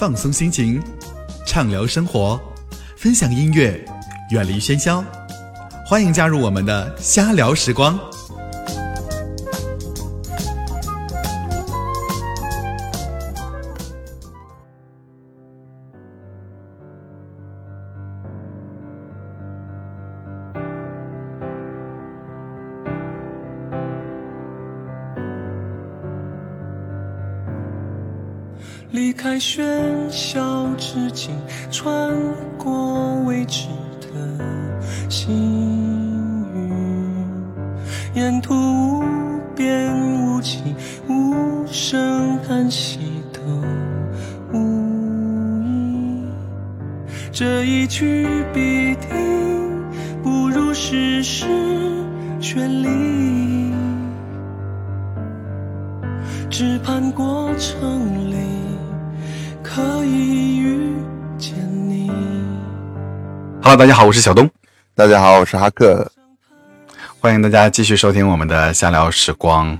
放松心情，畅聊生活，分享音乐，远离喧嚣。欢迎加入我们的瞎聊时光。离开喧大家好，我是小东，大家好，我是哈克。欢迎大家继续收听我们的瞎聊时光。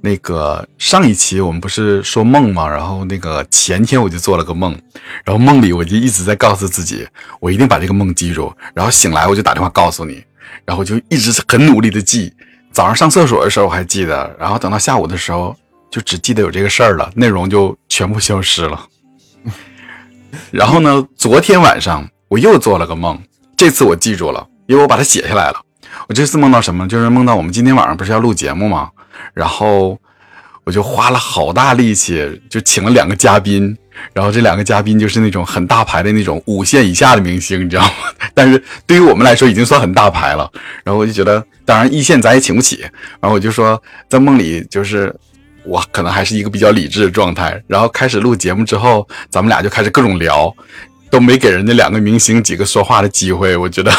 那个上一期我们不是说梦吗？然后那个前天我就做了个梦，然后梦里我就一直在告诉自己，我一定把这个梦记住。然后醒来我就打电话告诉你，然后就一直很努力的记。早上上厕所的时候我还记得，然后等到下午的时候就只记得有这个事儿了，内容就全部消失了。然后呢，昨天晚上我又做了个梦，这次我记住了，因为我把它写下来了。我这次梦到什么？就是梦到我们今天晚上不是要录节目吗？然后我就花了好大力气，就请了两个嘉宾，然后这两个嘉宾就是那种很大牌的那种五线以下的明星，你知道吗？但是对于我们来说已经算很大牌了。然后我就觉得，当然一线咱也请不起。然后我就说，在梦里就是。我可能还是一个比较理智的状态，然后开始录节目之后，咱们俩就开始各种聊，都没给人家两个明星几个说话的机会，我觉得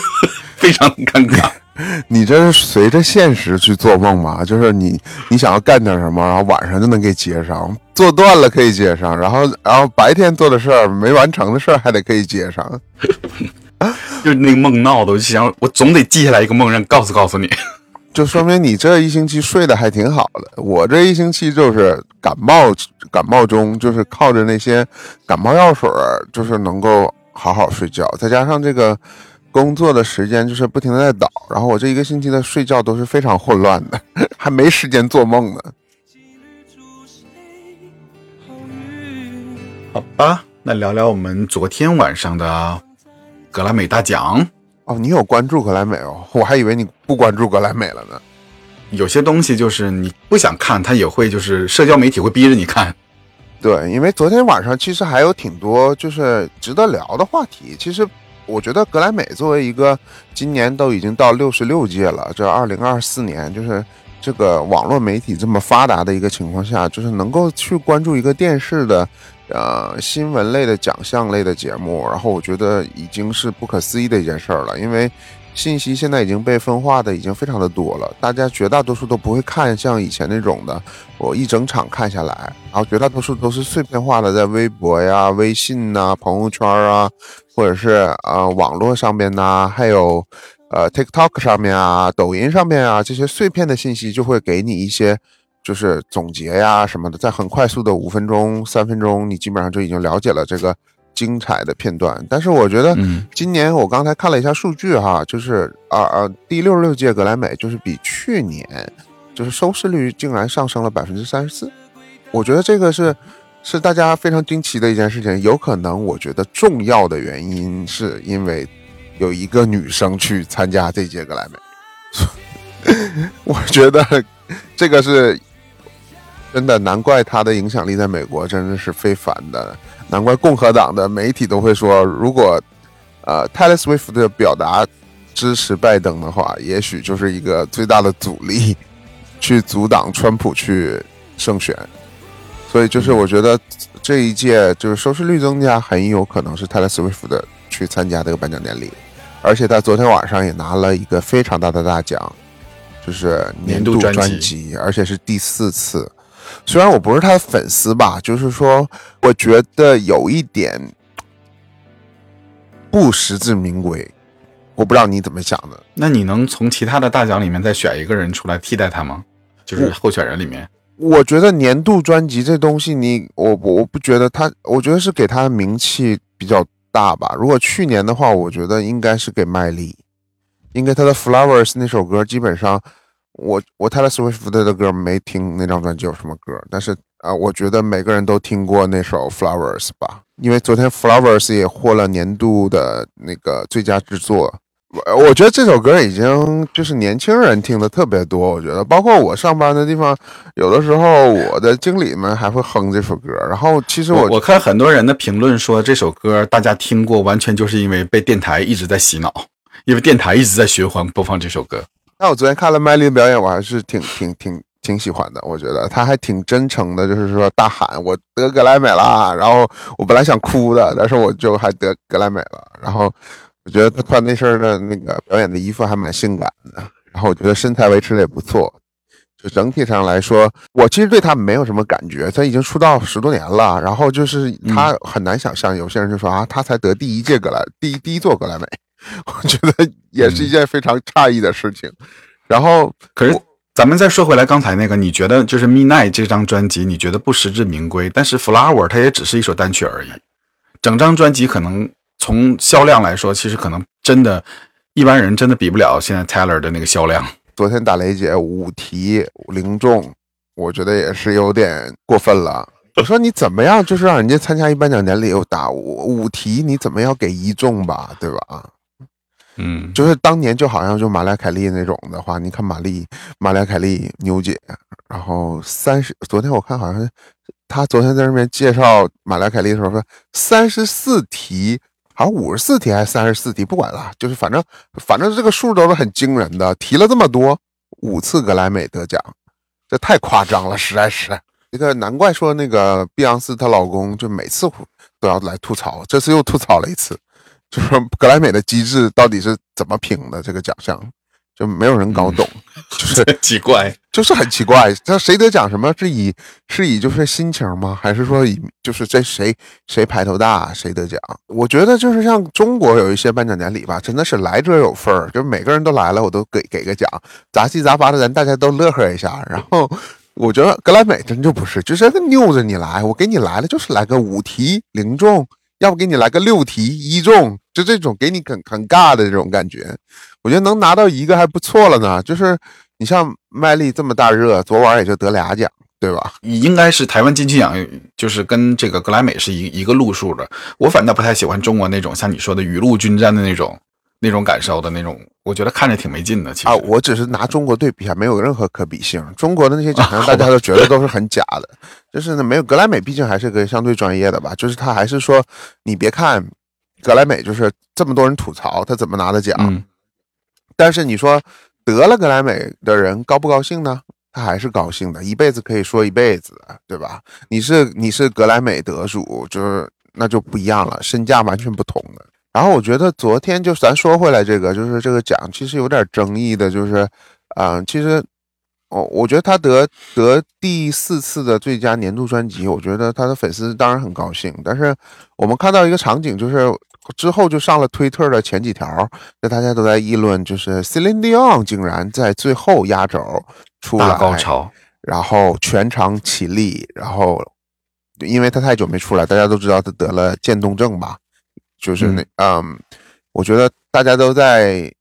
非常尴尬。你这是随着现实去做梦吧？就是你你想要干点什么，然后晚上就能给接上，做断了可以接上，然后然后白天做的事儿没完成的事儿还得可以接上，就是那个梦闹的，我就想我总得记下来一个梦，让告诉告诉你。就说明你这一星期睡得还挺好的。我这一星期就是感冒，感冒中就是靠着那些感冒药水，就是能够好好睡觉。再加上这个工作的时间就是不停的在倒，然后我这一个星期的睡觉都是非常混乱的，还没时间做梦呢。好吧，那聊聊我们昨天晚上的格莱美大奖。哦，你有关注格莱美哦？我还以为你不关注格莱美了呢。有些东西就是你不想看，它也会就是社交媒体会逼着你看。对，因为昨天晚上其实还有挺多就是值得聊的话题。其实我觉得格莱美作为一个今年都已经到六十六届了，这二零二四年就是这个网络媒体这么发达的一个情况下，就是能够去关注一个电视的。呃，新闻类的奖项类的节目，然后我觉得已经是不可思议的一件事儿了，因为信息现在已经被分化的已经非常的多了，大家绝大多数都不会看像以前那种的，我一整场看下来，然后绝大多数都是碎片化的，在微博呀、微信呐、朋友圈啊，或者是呃网络上面呐，还有呃 TikTok 上面啊、抖音上面啊这些碎片的信息，就会给你一些。就是总结呀什么的，在很快速的五分钟、三分钟，你基本上就已经了解了这个精彩的片段。但是我觉得今年我刚才看了一下数据哈，就是啊啊第六十六届格莱美就是比去年就是收视率竟然上升了百分之三十四。我觉得这个是是大家非常惊奇的一件事情。有可能我觉得重要的原因是因为有一个女生去参加这届格莱美，我觉得这个是。真的难怪他的影响力在美国真的是非凡的，难怪共和党的媒体都会说，如果呃 Taylor Swift 的表达支持拜登的话，也许就是一个最大的阻力，去阻挡川普去胜选。所以就是我觉得这一届就是收视率增加，很有可能是 Taylor Swift 的去参加这个颁奖典礼，而且他昨天晚上也拿了一个非常大的大奖，就是年度专辑，而且是第四次。虽然我不是他的粉丝吧，就是说，我觉得有一点不实至名归。我不知道你怎么想的。那你能从其他的大奖里面再选一个人出来替代他吗？就是候选人里面。我觉得年度专辑这东西你，我我不觉得他，我觉得是给他的名气比较大吧。如果去年的话，我觉得应该是给麦莉，应该他的 Flowers 那首歌基本上，我我 Taylor Swift 的歌没听那张专辑有什么歌，但是啊、我觉得每个人都听过那首 Flowers 吧，因为昨天 Flowers 也获了年度的那个最佳制作。我我觉得这首歌已经就是年轻人听的特别多，我觉得包括我上班的地方，有的时候我的经理们还会哼这首歌。然后其实我我我看很多人的评论说这首歌大家听过，完全就是因为被电台一直在洗脑，因为电台一直在循环播放这首歌。那我昨天看了麦莉的表演，我还是挺挺挺挺喜欢的。我觉得她还挺真诚的，就是说大喊我得格莱美啦，然后我本来想哭的，但是我就还得格莱美了。然后我觉得他穿那身的那个表演的衣服还蛮性感的，然后我觉得身材维持的也不错。就整体上来说，我其实对他没有什么感觉。他已经出道十多年了，然后就是他很难想象，有些人就说啊，他才得第一届格莱第一第一座格莱美，我觉得也是一件非常诧异的事情。然后可是咱们再说回来，刚才那个，你觉得就是《Midnight》这张专辑，你觉得不实至名归，但是《Flower》它也只是一首单曲而已。整张专辑可能从销量来说，其实可能真的一般人真的比不了现在 Taylor 的那个销量。昨天打雷姐五题零中，我觉得也是有点过分了。我说你怎么样，就是让人家参加一颁奖典礼又打五五题，你怎么要给一中吧，对吧？嗯，就是当年就好像就玛丽凯莉那种的话，你看玛丽玛丽凯莉牛姐，然后三十，昨天我看好像她昨天在那边介绍玛丽凯莉的时候说三十四题，好像五十四题还是三十四题，不管了，就是反正反正这个数都是很惊人的，提了这么多，五次格莱美得奖，这太夸张了，实在是。这个难怪说那个碧昂斯她老公就每次都要来吐槽，这次又吐槽了一次。就是说格莱美的机制到底是怎么评的？这个奖项就没有人搞懂，就是 奇怪。就是很奇怪。这谁得奖什么是以是以就是心情吗？还是说以就是这谁谁排头大谁得奖？我觉得就是像中国有一些颁奖典礼吧，真的是来者有份儿，就是每个人都来了，我都给给个奖，杂七杂八的人大家都乐呵一下。然后我觉得格莱美真就不是，就是拗着你来，我给你来了就是来个五题零中。要不给你来个六题一中，就这种给你很很尬的这种感觉，我觉得能拿到一个还不错了呢。就是你像麦丽这么大热，昨晚也就得俩奖，对吧？应该是台湾金曲奖，就是跟这个格莱美是一一个路数的。我反倒不太喜欢中国那种像你说的雨露均沾的那种那种感受的那种，我觉得看着挺没劲的。其实啊，我只是拿中国对比，下没有任何可比性。中国的那些奖项，大家都觉得都是很假的。就是呢，没有格莱美，毕竟还是个相对专业的吧。就是他还是说，你别看格莱美，就是这么多人吐槽他怎么拿的奖，嗯但是你说得了格莱美的人高不高兴呢？他还是高兴的，一辈子可以说一辈子，对吧？你是你是格莱美得主，就是那就不一样了，身价完全不同的。然后我觉得昨天就咱说回来这个，就是这个奖其实有点争议的，就是，啊、其实，我，我觉得他得得第四次的最佳年度专辑，我觉得他的粉丝当然很高兴。但是我们看到一个场景，就是之后就上了推特的前几条，就大家都在议论，就是 Celine Dion 竟然在最后压轴出来大高潮，然后全场起立，然后因为他太久没出来，大家都知道他得了渐冻症吧，就是那嗯我觉得大家都在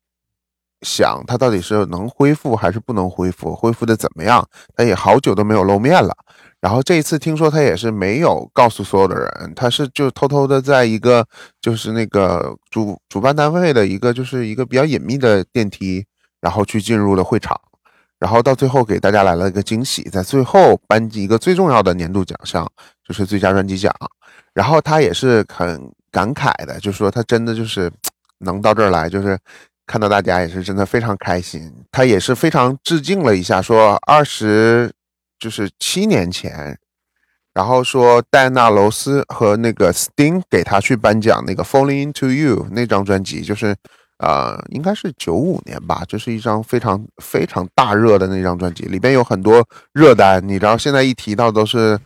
想他到底是能恢复还是不能恢复，恢复的怎么样？他也好久都没有露面了。然后这一次听说他也是没有告诉所有的人，他是就偷偷的在一个就是那个主主办单位的一个就是一个比较隐秘的电梯，然后去进入了会场。然后到最后给大家来了一个惊喜，在最后颁一个最重要的年度奖项，就是最佳专辑奖。然后他也是很感慨的，就说他真的就是能到这儿来，就是看到大家也是真的非常开心。他也是非常致敬了一下，说二十就是七年前，然后说戴纳·罗斯和那个 Sting 给他去颁奖那个《Falling Into You》那张专辑，就是呃，应该是九五年吧，这是一张非常非常大热的那张专辑，里边有很多热单，你知道现在一提到都是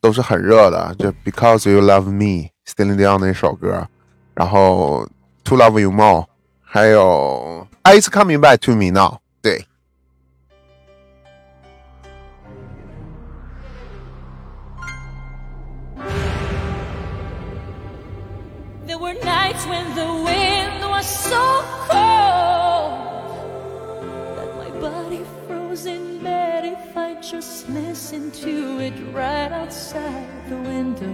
都是很热的，就 Because You Love Me Celine Dion 那首歌，然后《To Love You More》，还有《It's Coming Back to Me Now》。对。There were nights when the wind was so cold that my body froze in bed if I just listened to it right outside the window.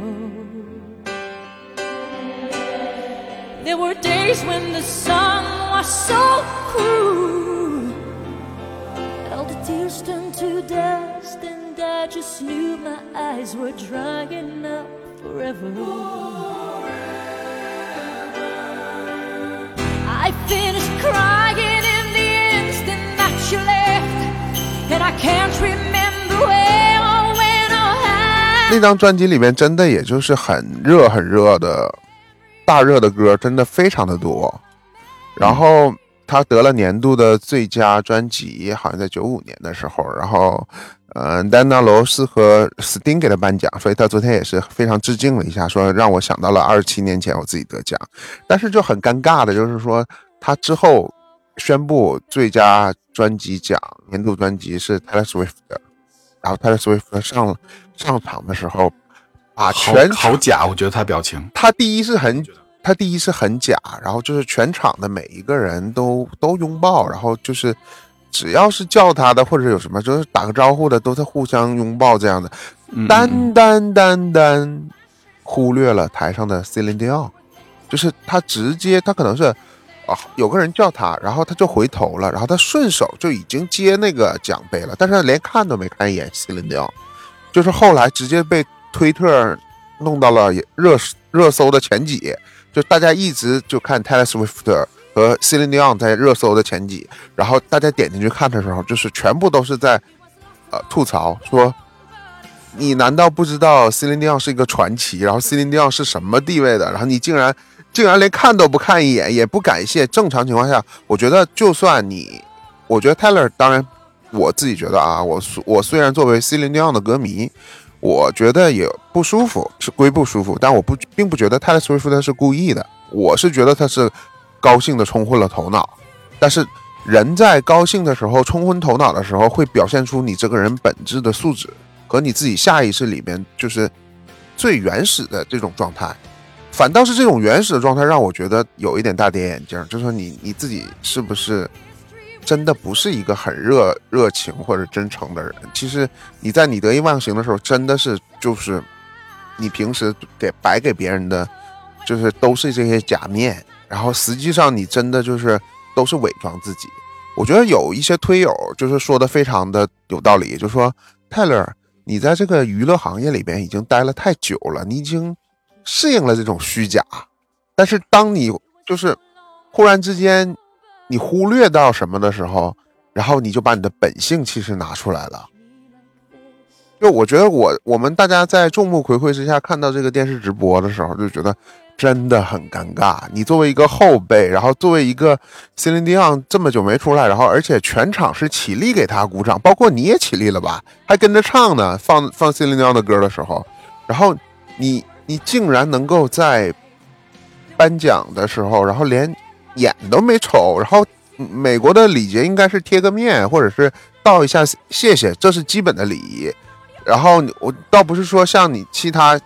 There were days when the sun was so cruel. All the tears turned to dust, and I just knew my eyes were drying up forever. I finished crying in the instant that you left, and I can't remember where or when or how. 那张专辑里面真的也就是很热很热的 大热的歌，真的非常的多。然后他得了年度的最佳专辑，好像在九五年的时候。然后，呃，丹娜罗斯和斯丁给他颁奖，所以他昨天也是非常致敬了一下，说让我想到了二十七年前我自己得奖。但是就很尴尬的就是说，他之后宣布最佳专辑奖年度专辑是 Taylor Swift，然后 Taylor Swift 上上场的时候，把好全好假，我觉得他表情。他第一是很，他第一是很假，然后就是全场的每一个人都都拥抱，然后就是只要是叫他的或者有什么就是打个招呼的，都在互相拥抱这样的，嗯单单单单忽略了台上的 Celine Dion，就是他直接他可能是啊有个人叫他，然后他就回头了，然后他顺手就已经接那个奖杯了，但是他连看都没看一眼 Celine Dion，就是后来直接被推特弄到了热热搜的前几，就大家一直就看 Taylor Swift 和 Celine Dion 在热搜的前几，然后大家点进去看的时候，就是全部都是在呃吐槽说，你难道不知道 Celine Dion 是一个传奇？然后 Celine Dion 是什么地位的？然后你竟然竟然连看都不看一眼，也不感谢。正常情况下，我觉得就算你，我觉得 Taylor 当然我自己觉得啊，我我虽然作为 Celine Dion 的歌迷。我觉得也不舒服，是归不舒服，但我不并不觉得泰勒·斯威夫特是故意的，我是觉得他是高兴的冲昏了头脑。但是人在高兴的时候冲昏头脑的时候，会表现出你这个人本质的素质和你自己下意识里面就是最原始的这种状态。反倒是这种原始的状态让我觉得有一点大跌眼镜，就是说你你自己是不是？真的不是一个很热热情或者真诚的人。其实你在你得意忘形的时候，真的是就是你平时给摆给别人的，就是都是这些假面。然后实际上你真的就是都是伪装自己。我觉得有一些推友就是说的非常的有道理，就说泰勒，你在这个娱乐行业里边已经待了太久了，你已经适应了这种虚假。但是当你就是忽然之间。你忽略到什么的时候，然后你就把你的本性其实拿出来了。就我觉得我我们大家在众目睽睽之下看到这个电视直播的时候，就觉得真的很尴尬。你作为一个后辈，然后作为一个 Celine Dion 这么久没出来，然后而且全场是起立给他鼓掌，包括你也起立了吧，还跟着唱呢。放放 Celine Dion 的歌的时候，然后你你竟然能够在颁奖的时候，然后连。眼都没瞅，然后美国的礼节应该是贴个面，或者是道一下谢谢，这是基本的礼仪。然后我倒不是说像你其他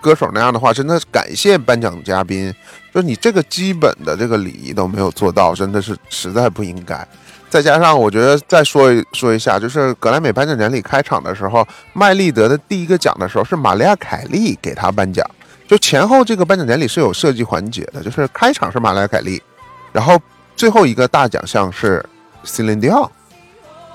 歌手那样的话，真的感谢颁奖嘉宾，就你这个基本的这个礼仪都没有做到，真的是实在不应该。再加上我觉得再说一说一下，就是格莱美颁奖典礼开场的时候，麦丽得的第一个奖的时候是玛利亚凯莉给他颁奖，就前后这个颁奖典礼是有设计环节的，就是开场是玛利亚凯莉。然后最后一个大奖项是 Celine Dion，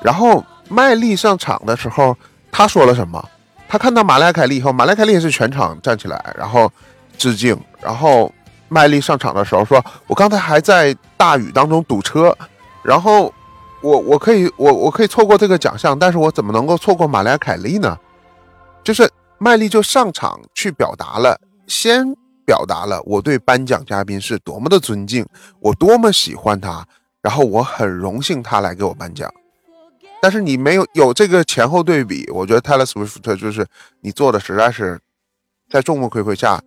然后麦莉上场的时候，他说了什么？他看到马莱凯莉以后，马莱凯莉也是全场站起来，然后致敬。然后麦莉上场的时候说：“我刚才还在大雨当中堵车，然后我我可以我我可以错过这个奖项，但是我怎么能够错过马莱凯莉呢？”就是麦莉就上场去表达了先。表达了我对颁奖嘉宾是多么的尊敬，我多么喜欢他，然后我很荣幸他来给我颁奖。但是你没有有这个前后对比，我觉得 Taylor Swift 就是你做的实在是在众目睽睽下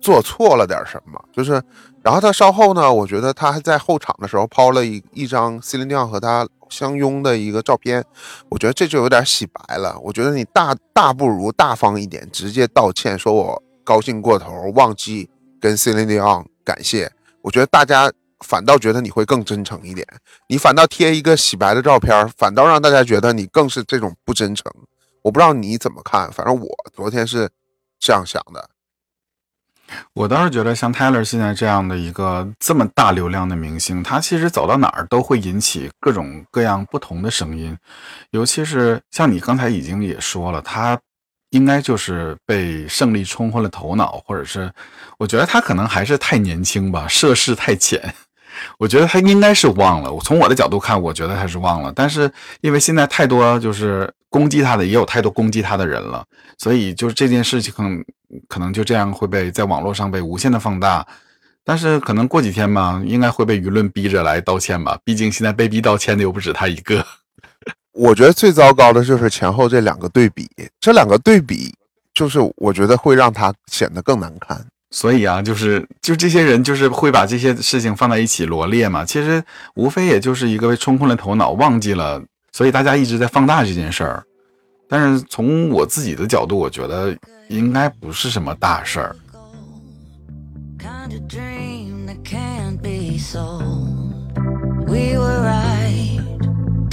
做错了点什么。就是，然后他稍后呢，我觉得他还在后场的时候抛了一一张 Celine Dion 和他相拥的一个照片，我觉得这就有点洗白了。我觉得你大大不如大方一点，直接道歉，说我。高兴过头，忘记跟 Celine Dion 感谢，我觉得大家反倒觉得你会更真诚一点，你反倒贴一个洗白的照片，反倒让大家觉得你更是这种不真诚。我不知道你怎么看，反正我昨天是这样想的。我倒是觉得，像 Tyler 现在这样的一个这么大流量的明星，他其实走到哪儿都会引起各种各样不同的声音。尤其是像你刚才已经也说了，他应该就是被胜利冲昏了头脑，或者是我觉得他可能还是太年轻吧，涉世太浅。我觉得他应该是忘了。我从我的角度看，我觉得他是忘了。但是因为现在太多就是攻击他的，也有太多攻击他的人了，所以就是这件事情可能可能就这样会被在网络上被无限的放大。但是可能过几天吧，应该会被舆论逼着来道歉吧。毕竟现在被逼道歉的又不止他一个。我觉得最糟糕的就是前后这两个对比，这两个对比就是我觉得会让他显得更难看。所以啊，就是就这些人就是会把这些事情放在一起罗列嘛。其实无非也就是一个被冲昏了头脑，忘记了，所以大家一直在放大这件事儿。但是从我自己的角度，我觉得应该不是什么大事儿。kind of dream that can't be sold. We were right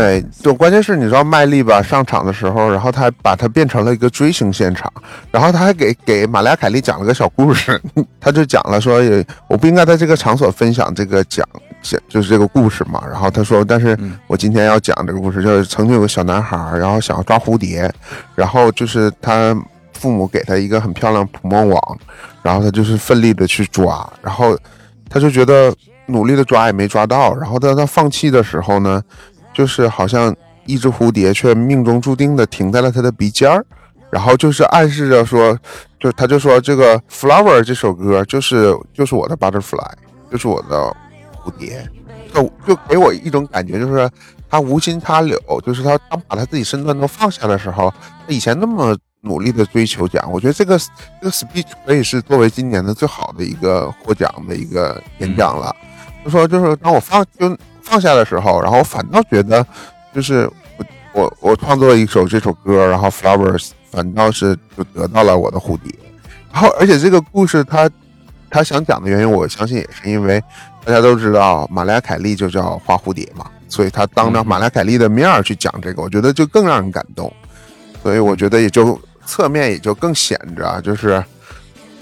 对，就关键是你知道麦莉吧上场的时候，然后他还把它变成了一个追星现场，然后他还给给玛利亚凯莉讲了个小故事，他就讲了说，我不应该在这个场所分享这个讲讲就是这个故事嘛，然后他说，但是我今天要讲这个故事，就是曾经有个小男孩，然后想要抓蝴蝶，然后就是他父母给他一个很漂亮捕梦网，然后他就是奋力的去抓，然后他就觉得努力的抓也没抓到，然后当他放弃的时候呢，就是好像一只蝴蝶却命中注定的停在了他的鼻尖儿，然后就是暗示着说，就他就说这个《Flower》这首歌就是就是我的 butterfly，就是我的蝴蝶，就就给我一种感觉，就是他无心插柳，就是他当把他自己身段都放下的时候，他以前那么努力的追求奖，我觉得这个这个 speech 可以是作为今年的最好的一个获奖的一个演讲了。就说就是当我放就放下的时候，然后我反倒觉得，就是我我我创作了一首这首歌，然后 Flowers 反倒是就得到了我的蝴蝶，然后而且这个故事他他想讲的原因，我相信也是因为大家都知道玛丽亚凯莉就叫花蝴蝶嘛，所以他当着玛丽亚凯莉的面儿去讲这个，我觉得就更让人感动，所以我觉得也就侧面也就更显着啊就是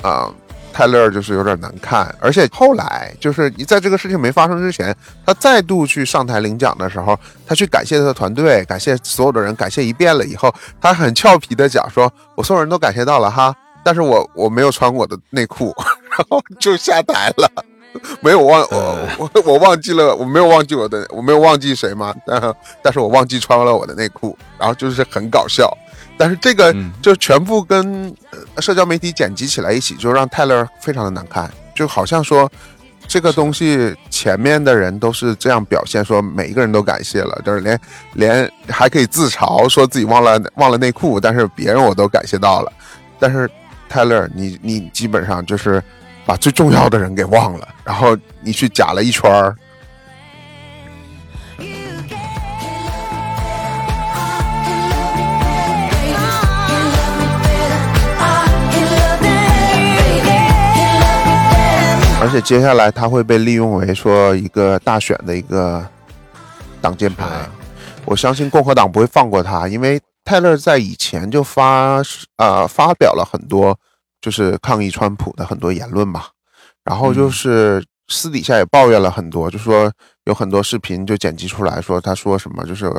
啊。泰勒就是有点难看，而且后来就是你在这个事情没发生之前，他再度去上台领奖的时候，他去感谢他的团队，感谢所有的人，感谢一遍了以后，他很俏皮的讲说：“我所有人都感谢到了哈，但是我我没有穿我的内裤，然后就下台了，没有忘 我我我忘记了，我没有忘记我的，我没有忘记谁吗？但但是我忘记穿了我的内裤，然后就是很搞笑。”但是这个嗯就全部跟呃社交媒体剪辑起来一起，就让泰勒非常的难看，就好像说这个东西前面的人都是这样表现，说每一个人都感谢了，就是连连还可以自嘲说自己忘了 忘了内裤，但是别人我都感谢到了，但是泰勒你你基本上就是把最重要的人给忘了，然后你去假了一圈儿。而且接下来他会被利用为说一个大选的一个挡箭牌。我相信共和党不会放过他，因为泰勒在以前就发呃发表了很多就是抗议川普的很多言论嘛，然后就是私底下也抱怨了很多，就说有很多视频就剪辑出来说他说什么就是。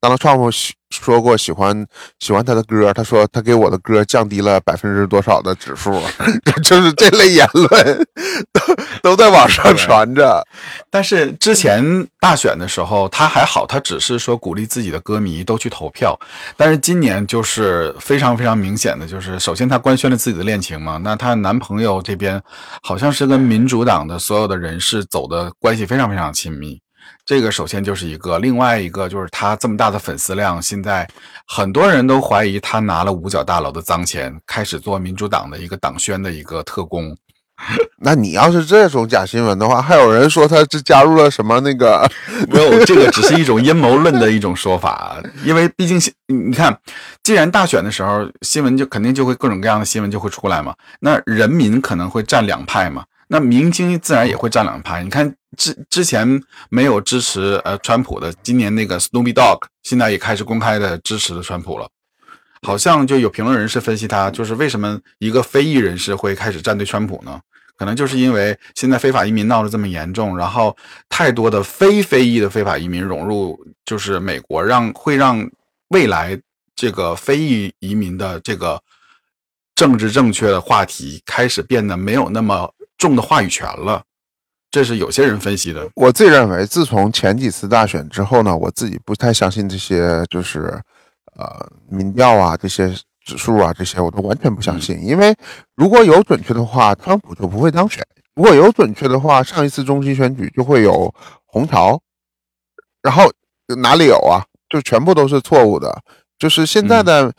当了川普喜说过喜欢喜欢他的歌，他说他给我的歌降低了百分之多少的指数，就是这类言论 都都在网上传着。但是之前大选的时候，他还好，他只是说鼓励自己的歌迷都去投票。但是今年就是非常非常明显的，就是首先他官宣了自己的恋情嘛，那她男朋友这边好像是跟民主党的所有的人士走的关系非常非常亲密。这个首先就是一个，另外一个就是他这么大的粉丝量，现在很多人都怀疑他拿了五角大楼的脏钱，开始做民主党的一个党宣的一个特工。那你要是这种假新闻的话，还有人说他是加入了什么那个？没有，这个只是一种阴谋论的一种说法，因为毕竟你你看，既然大选的时候新闻就肯定就会各种各样的新闻就会出来嘛，那人民可能会站两派嘛，那明星自然也会站两派。你看之之前没有支持呃川普的，今年那个 Snoopy Dog 现在也开始公开的支持了川普了。好像就有评论人士分析他，就是为什么一个非裔人士会开始站队川普呢？可能就是因为现在非法移民闹得这么严重，然后太多的非非裔的非法移民涌入就是美国，让会让未来这个非裔移民的这个政治正确的话题开始变得没有那么重的话语权了。这是有些人分析的。我自己认为，自从前几次大选之后呢，我自己不太相信这些就是呃民调啊这些。指数啊，这些我都完全不相信，因为如果有准确的话，特朗普就不会当选；如果有准确的话，上一次中期选举就会有红潮。然后哪里有啊？就全部都是错误的。就是现在的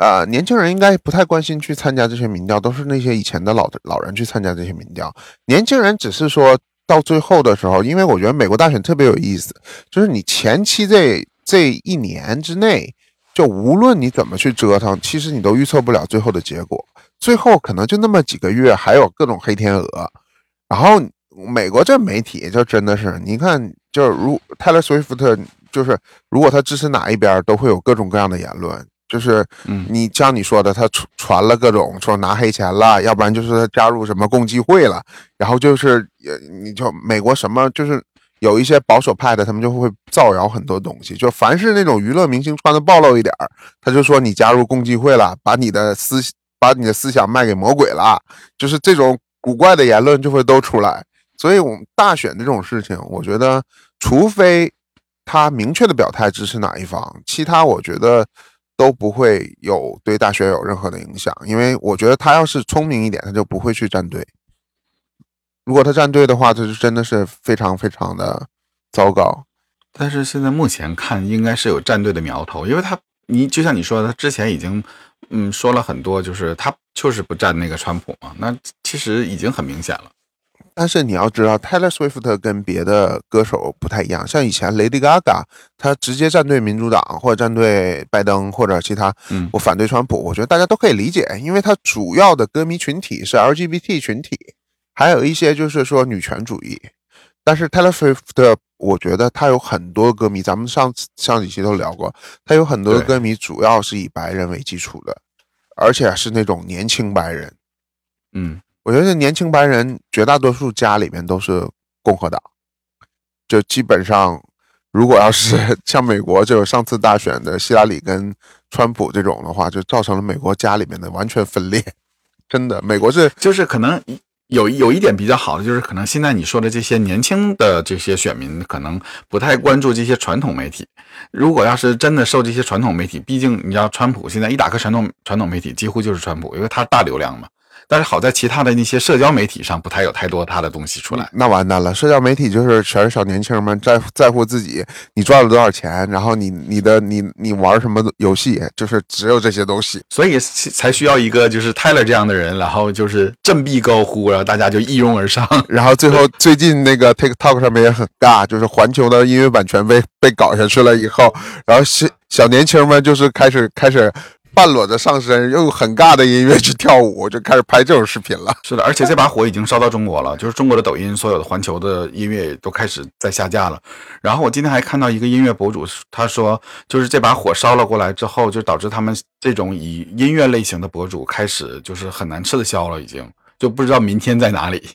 呃年轻人应该不太关心去参加这些民调，都是那些以前的老老人去参加这些民调。年轻人只是说到最后的时候，因为我觉得美国大选特别有意思，就是你前期这这一年之内。就无论你怎么去折腾，其实你都预测不了最后的结果。最后可能就那么几个月，还有各种黑天鹅。然后美国这媒体就真的是，你看，就是如泰勒·斯威夫特，就是如果他支持哪一边，都会有各种各样的言论。就是你像你说的，他传传了各种说拿黑钱了，要不然就是他加入什么共济会了，然后就是也你就美国什么就是。有一些保守派的，他们就会造谣很多东西。就凡是那种娱乐明星穿的暴露一点儿，他就说你加入共济会了，把你的思把你的思想卖给魔鬼了，就是这种古怪的言论就会都出来。所以，我们大选这种事情，我觉得，除非他明确的表态支持哪一方，其他我觉得都不会有对大学有任何的影响。因为我觉得他要是聪明一点，他就不会去站队。如果他站队的话，他就真的是非常非常的糟糕。但是现在目前看，应该是有站队的苗头，因为他，你就像你说的，他之前已经，嗯，说了很多，就是他就是不站那个川普嘛。那其实已经很明显了。但是你要知道，Taylor Swift 跟别的歌手不太一样，像以前 Lady Gaga，他直接站队民主党，或者站队拜登，或者其他，嗯，我反对川普，我觉得大家都可以理解，因为他主要的歌迷群体是 LGBT 群体。还有一些就是说女权主义，但是 Taylor Swift，我觉得他有很多歌迷，咱们上次上几期都聊过，他有很多的歌迷主要是以白人为基础的，而且是那种年轻白人。嗯，我觉得年轻白人绝大多数家里面都是共和党，就基本上，如果要是 像美国就是上次大选的希拉里跟川普这种的话，就造成了美国家里面的完全分裂。真的，美国是就是可能。有有一点比较好的就是，可能现在你说的这些年轻的这些选民，可能不太关注这些传统媒体。如果要是真的受这些传统媒体，毕竟你知道，川普现在一打开传统传统媒体，几乎就是川普，因为他大流量嘛。但是好在其他的那些社交媒体上不太有太多他的东西出来，那完蛋了。社交媒体就是全是小年轻们在在乎自己，你赚了多少钱，然后你你的你你玩什么游戏，就是只有这些东西，所以才需要一个就是泰勒这样的人，然后就是振臂高呼，然后大家就一拥而上。然后最后最近那个 TikTok 上面也很尬，就是环球的音乐版权被被搞下去了以后，然后小小年轻们就是开始开始。半裸着上身，用很尬的音乐去跳舞，就开始拍这种视频了。是的，而且这把火已经烧到中国了，就是中国的抖音，所有的环球的音乐都开始在下架了。然后我今天还看到一个音乐博主，他说，就是这把火烧了过来之后，就导致他们这种以音乐类型的博主开始就是很难吃的消了，已经就不知道明天在哪里。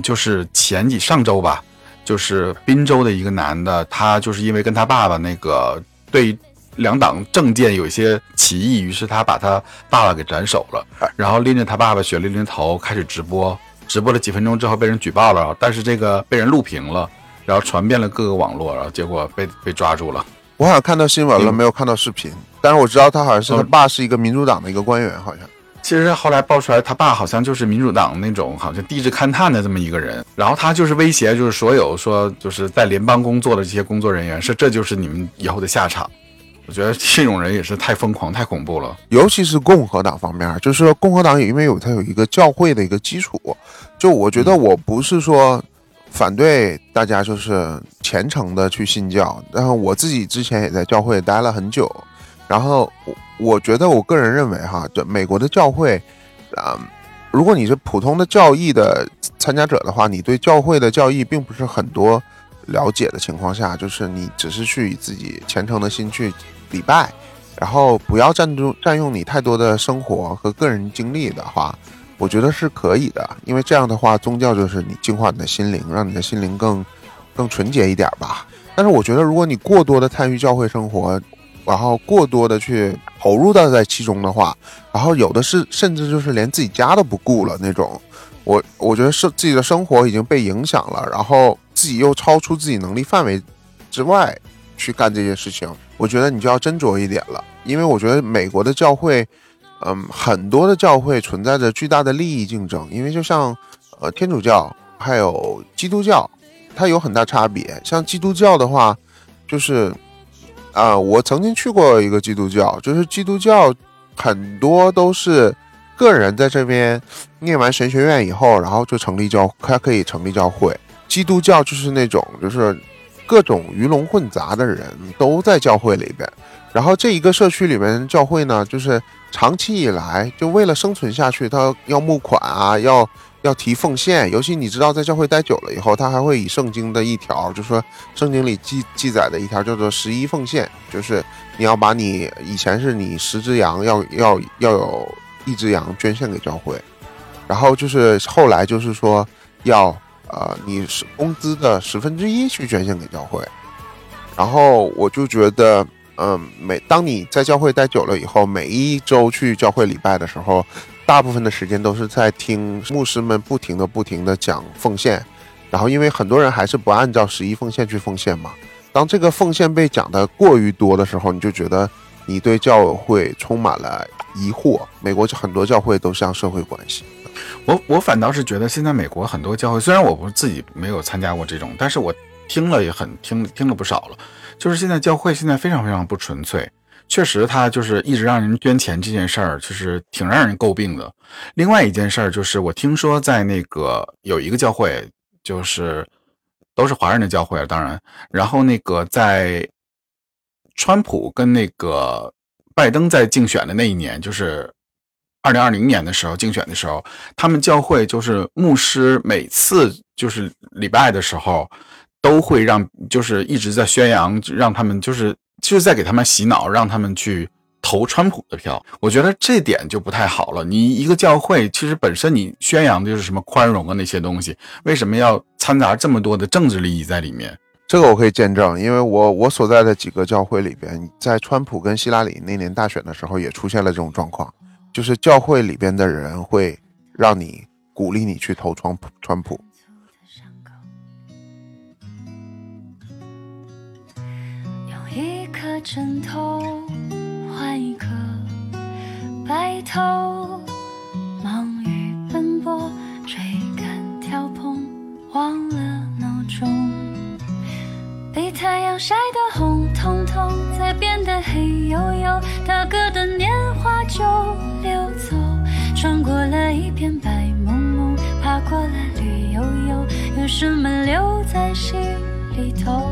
闻，就是前几上周吧，就是滨州的一个男的，他就是因为跟他爸爸那个对两党政见有一些歧义，于是他把他爸爸给斩首了，然后拎着他爸爸血淋淋头开始直播，直播了几分钟之后被人举报了，但是这个被人录屏了，然后传遍了各个网络，然后结果被被抓住了。我好像看到新闻了，嗯没有看到视频，但是我知道他好像是他嗯爸是一个民主党的一个官员，好像。其实后来爆出来，他爸好像就是民主党那种好像地质勘探的这么一个人，然后他就是威胁，就是所有说就是在联邦工作的这些工作人员，是这就是你们以后的下场。我觉得这种人也是太疯狂、太恐怖了。尤其是共和党方面，就是说共和党也因为有它有一个教会的一个基础，就我觉得我不是说反对大家就是虔诚的去信教，然后我自己之前也在教会待了很久，然后我觉得我个人认为哈，这美国的教会，啊、如果你是普通的教义的参加者的话，你对教会的教义并不是很多了解的情况下，就是你只是去以自己虔诚的心去礼拜。然后不要占用占用你太多的生活和个人经历的话，我觉得是可以的，因为这样的话，宗教就是你净化你的心灵，让你的心灵更更纯洁一点吧。但是我觉得，如果你过多的参与教会生活，然后过多的去投入到在其中的话，然后有的是甚至就是连自己家都不顾了那种，我我觉得是自己的生活已经被影响了，然后自己又超出自己能力范围之外去干这件事情，我觉得你就要斟酌一点了，因为我觉得美国的教会，嗯，很多的教会存在着巨大的利益竞争，因为就像呃天主教还有基督教，它有很大差别。像基督教的话，就是啊、我曾经去过一个基督教，就是基督教很多都是个人在这边念完神学院以后，然后就成立教，他可以成立教会。基督教就是那种就是各种鱼龙混杂的人都在教会里边，然后这一个社区里面教会呢，就是长期以来就为了生存下去，他要募款啊，要要提奉献，尤其你知道在教会待久了以后，他还会以圣经的一条，就说圣经里记记载的一条叫做十一奉献，就是你要把你以前是你十只羊要要要有一只羊捐献给教会，然后就是后来就是说要呃你是工资的十分之一去捐献给教会，然后我就觉得。嗯，每当你在教会待久了以后，每一周去教会礼拜的时候，大部分的时间都是在听牧师们不停的、不停的讲奉献，然后因为很多人还是不按照十一奉献去奉献嘛。当这个奉献被讲的过于多的时候，你就觉得你对教会充满了疑惑。美国很多教会都像社会关系，我我反倒是觉得现在美国很多教会，虽然我不是自己没有参加过这种，但是我听了也很听听了不少了。就是现在教会现在非常非常不纯粹，确实他就是一直让人捐钱这件事儿，就是挺让人诟病的。另外一件事儿就是，我听说在那个有一个教会，就是都是华人的教会，当然，然后那个在川普跟那个拜登在竞选的那一年，就是二零二零年的时候竞选的时候，他们教会就是牧师每次就是礼拜的时候。都会让，就是一直在宣扬，让他们就是就是在给他们洗脑，让他们去投川普的票。我觉得这点就不太好了。你一个教会，其实本身你宣扬的就是什么宽容啊那些东西，为什么要掺杂这么多的政治利益在里面？这个我可以见证，因为我我所在的几个教会里边，在川普跟希拉里那年大选的时候，也出现了这种状况，就是教会里边的人会让你鼓励你去投川普川普。枕头换一颗白头，忙于奔波，追赶跳碰，忘了闹钟。被太阳晒得红彤彤，再变得黑黝黝，大哥的年华就溜走，穿过了一片白蒙蒙，爬过了绿油油，有什么留在心里头？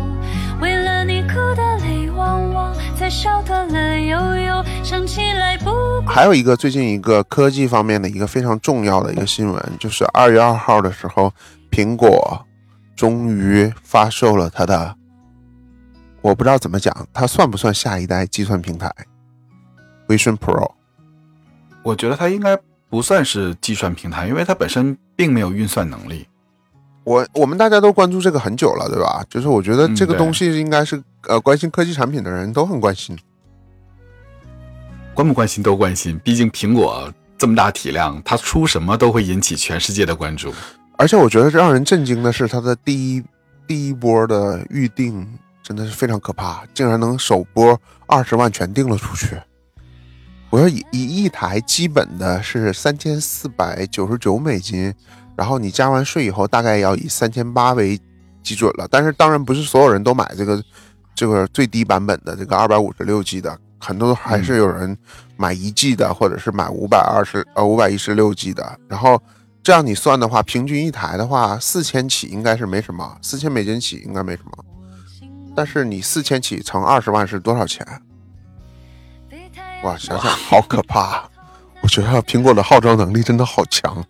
为了你哭的泪汪汪，才笑得了悠悠，想起来不还有一个最近一个科技方面的一个非常重要的一个新闻，就是二月二号的时候，苹果终于发售了它的，我不知道怎么讲，它算不算下一代计算平台 Vision Pro？我觉得它应该不算是计算平台，因为它本身并没有运算能力。我我们大家都关注这个很久了，对吧？就是我觉得这个东西应该是、呃关心科技产品的人都很关心。关不关心都关心，毕竟苹果这么大体量，它出什么都会引起全世界的关注。而且我觉得让人震惊的是，它的第一第一波的预定真的是非常可怕，竟然能首波二十万全定了出去。我说一一一台基本的是三千四百九十九美金，然后你加完税以后，大概要以三千八为基准了。但是当然不是所有人都买这个这个最低版本的这个二百五十六 G 的，很多还是有人买一 G 的，或者是买五百二十呃五百一十六 G 的。然后这样你算的话，平均一台的话，四千起应该是没什么，四千美金起应该没什么。但是你四千起乘二十万是多少钱？哇，想想好可怕！我觉得苹果的号召能力真的好强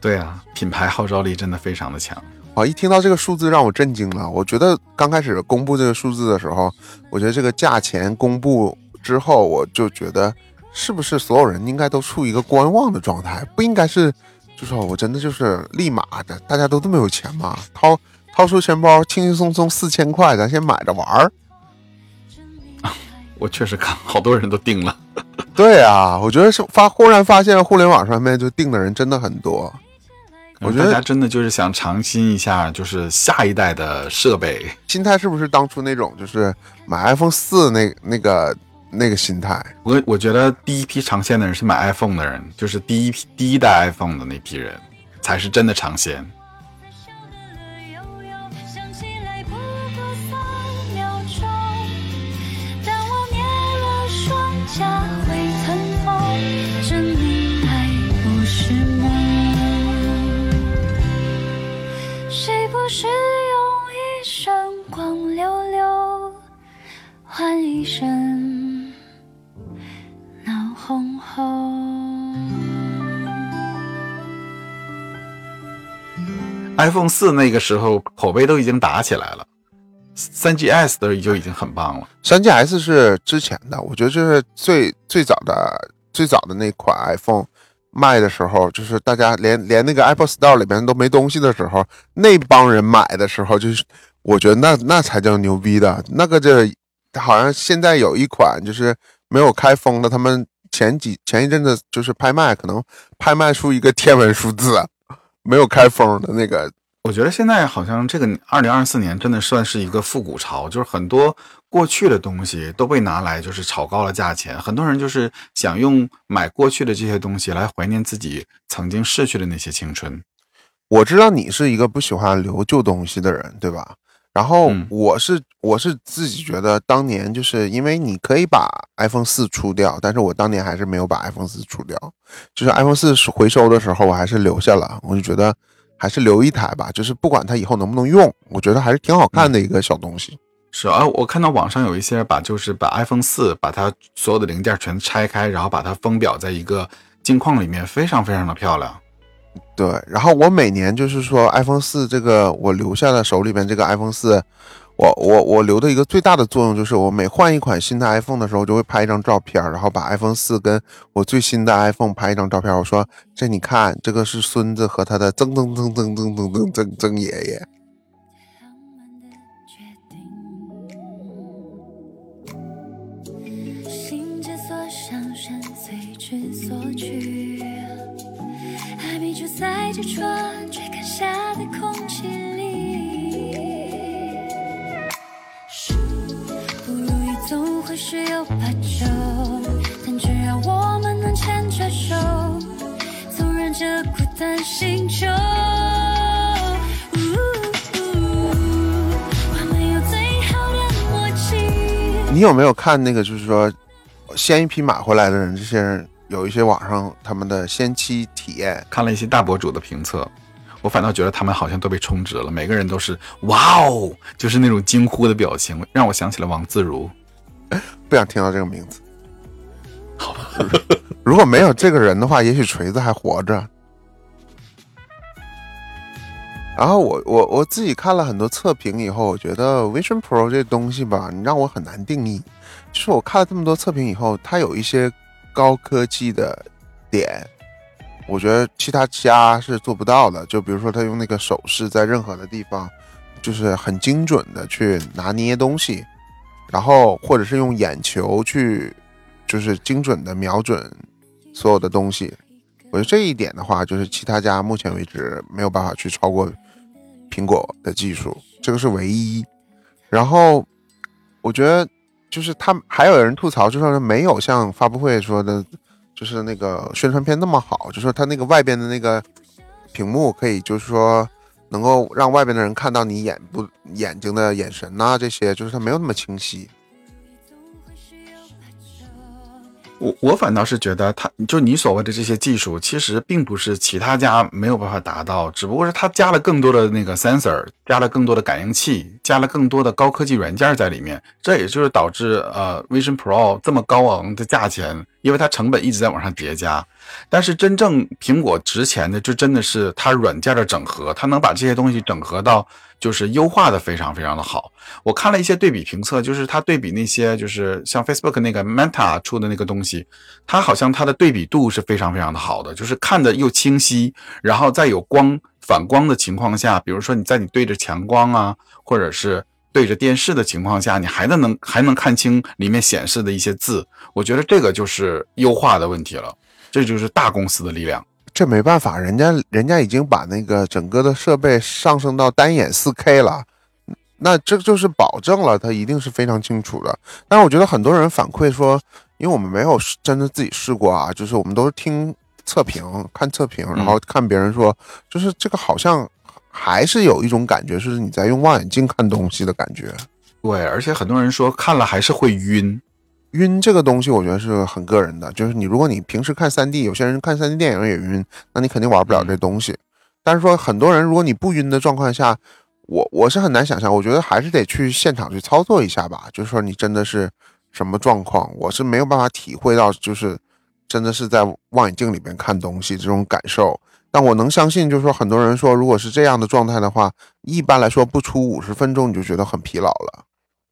对啊，品牌号召力真的非常的强。啊！一听到这个数字让我震惊了。我觉得刚开始公布这个数字的时候，我觉得这个价钱公布之后，我就觉得是不是所有人应该都处于一个观望的状态？不应该是，就说我真的就是立马的，大家都这么有钱吗？掏掏出钱包，轻轻松松四千块，咱先买着玩儿。我确实看好多人都定了。对啊，我觉得是发忽然发现互联网上面就订的人真的很多。我觉得大家真的就是想尝新一下，就是下一代的设备。心态是不是当初那种就是买 iPhone 四那那个那个心态？我我觉得第一批尝鲜的人是买 iPhone 的人，就是第一批第一代 iPhone 的那批人，才是真的尝鲜。换一身闹哄哄？iPhone 四那个时候口碑都已经打起来了，三 GS 的就已经很棒了。三 GS 是之前的，我觉得这是最最早的最早的那款 iPhone 卖的时候，就是大家连连那个 Apple Store 里边都没东西的时候，那帮人买的时候，就是我觉得那那才叫牛逼的。那个这好像现在有一款就是没有开封的，他们前几前一阵子就是拍卖，可能拍卖出一个天文数字，没有开封的那个我觉得现在好像这个二零二四年真的算是一个复古潮，就是很多过去的东西都被拿来就是炒高了价钱，很多人就是想用买过去的这些东西来怀念自己曾经逝去的那些青春。我知道你是一个不喜欢留旧东西的人，对吧？然后嗯我是我是自己觉得当年就是因为你可以把 iPhone 四出掉，但是我当年还是没有把 iPhone 四出掉，就是 iPhone 四回收的时候我还是留下了，我就觉得还是留一台吧，就是不管它以后能不能用，我觉得还是挺好看的一个小东西。是啊，我看到网上有一些把就是把 iPhone 四把它所有的零件全拆开，然后把它封裱在一个镜框里面，非常非常的漂亮。对，然后我每年就是说 iPhone 四这个我留下的手里边这个 iPhone 四，我我我留的一个最大的作用就是我每换一款新的 iPhone 的时候，就会拍一张照片，然后把 iPhone 四跟我最新的 iPhone 拍一张照片，我说这你看，这个是孙子和他的曾曾曾曾曾曾曾曾曾爷爷。你有没有看那个？就是说，先一匹马回来的人，这些人有一些网上他们的先期体验，看了一些大博主的评测，我反倒觉得他们好像都被充值了，每个人都是哇哦，就是那种惊呼的表情，让我想起了王自如。不想听到这个名字。好吧，如果没有这个人的话，也许锤子还活着。然后我我我自己看了很多测评以后，我觉得 Vision Pro 这东西吧，你让我很难定义。就是我看了这么多测评以后，它有一些高科技的点，我觉得其他家是做不到的。就比如说他用那个手势在任何的地方，就是很精准的去拿捏东西，然后或者是用眼球去，就是精准的瞄准所有的东西。我觉得这一点的话，就是其他家目前为止没有办法去超过苹果的技术，这个是唯一。然后我觉得就是他还有人吐槽，就说没有像发布会说的，就是那个宣传片那么好，就说他那个外边的那个屏幕可以，就是说能够让外边的人看到你眼部眼睛的眼神呐、这些就是它没有那么清晰。我我反倒是觉得他，就你所谓的这些技术，其实并不是其他家没有办法达到，只不过是他加了更多的那个 sensor，加了更多的感应器，加了更多的高科技软件在里面。这也就是导致呃 Vision Pro 这么高昂的价钱，因为它成本一直在往上叠加。但是真正苹果值钱的，就真的是它软件的整合，它能把这些东西整合到就是优化的非常非常的好。我看了一些对比评测，就是它对比那些就是像 Facebook 那个 Meta 出的那个东西，它好像它的对比度是非常非常的好的，就是看的又清晰，然后在有光反光的情况下，比如说你在你对着强光啊，或者是对着电视的情况下，你还能能还能看清里面显示的一些字。我觉得这个就是优化的问题了，这就是大公司的力量。这没办法，人家人家已经把那个整个的设备上升到单眼四 K 了，那这就是保证了它一定是非常清楚的。但是我觉得很多人反馈说，因为我们没有真的自己试过啊，就是我们都是听测评、看测评，然后看别人说，就是这个好像还是有一种感觉，是你在用望远镜看东西的感觉。对，而且很多人说看了还是会晕。晕这个东西，我觉得是很个人的。就是你，如果你平时看三 D，有些人看三 D 电影也晕，那你肯定玩不了这东西。但是说很多人，如果你不晕的状况下，我我是很难想象。我觉得还是得去现场去操作一下吧。就是说你真的是什么状况，我是没有办法体会到，就是真的是在望远镜里面看东西这种感受。但我能相信，就是说很多人说，如果是这样的状态的话，一般来说不出五十分钟你就觉得很疲劳了，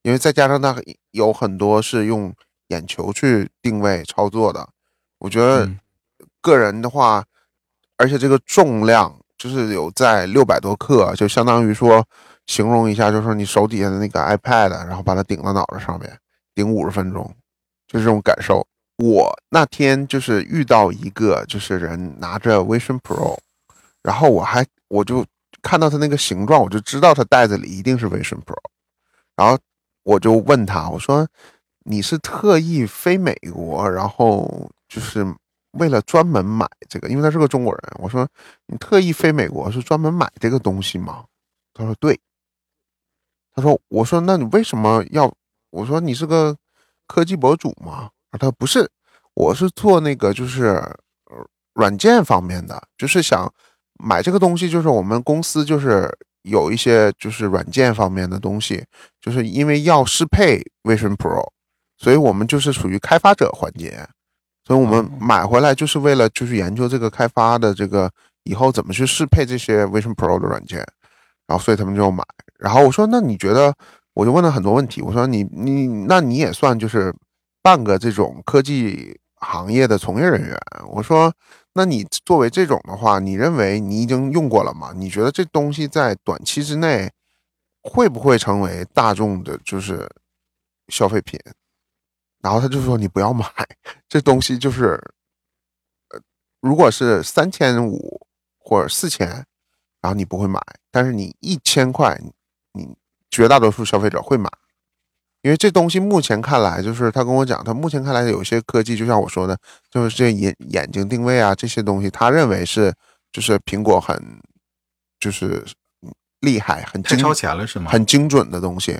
因为再加上它有很多是用。眼球去定位操作的，我觉得个人的话，而且这个重量就是有在六百多克，就相当于说形容一下，就是说你手底下的那个 iPad，然后把它顶到脑袋上面，顶五十分钟，就这种感受。我那天就是遇到一个就是人拿着 Vision Pro，然后我还我就看到他那个形状，我就知道他袋子里一定是 Vision Pro，然后我就问他，我说。你是特意飞美国，然后就是为了专门买这个，因为他是个中国人。我说你特意飞美国是专门买这个东西吗？他说对。他说我说那你为什么要？我说你是个科技博主吗？他不是，我是做那个就是软件方面的，就是想买这个东西，就是我们公司就是有一些就是软件方面的东西，就是因为要适配 Vision Pro。所以我们就是属于开发者环节，所以我们买回来就是为了就是研究这个开发的这个以后怎么去适配这些 Vision Pro 的软件，然后所以他们就买。然后我说那你觉得，我就问了很多问题。我说你你那你也算就是半个这种科技行业的从业人员。我说那你作为这种的话，你认为你已经用过了吗？你觉得这东西在短期之内会不会成为大众的就是消费品？然后他就说：“你不要买这东西，就是，呃，如果是三千五或者四千，然后你不会买，但是你一千块，你绝大多数消费者会买，因为这东西目前看来，就是他跟我讲，他目前看来有些科技，就像我说的，就是这眼眼睛定位啊这些东西，他认为是就是苹果很就是厉害，很太超前了是吗？很精准的东西。”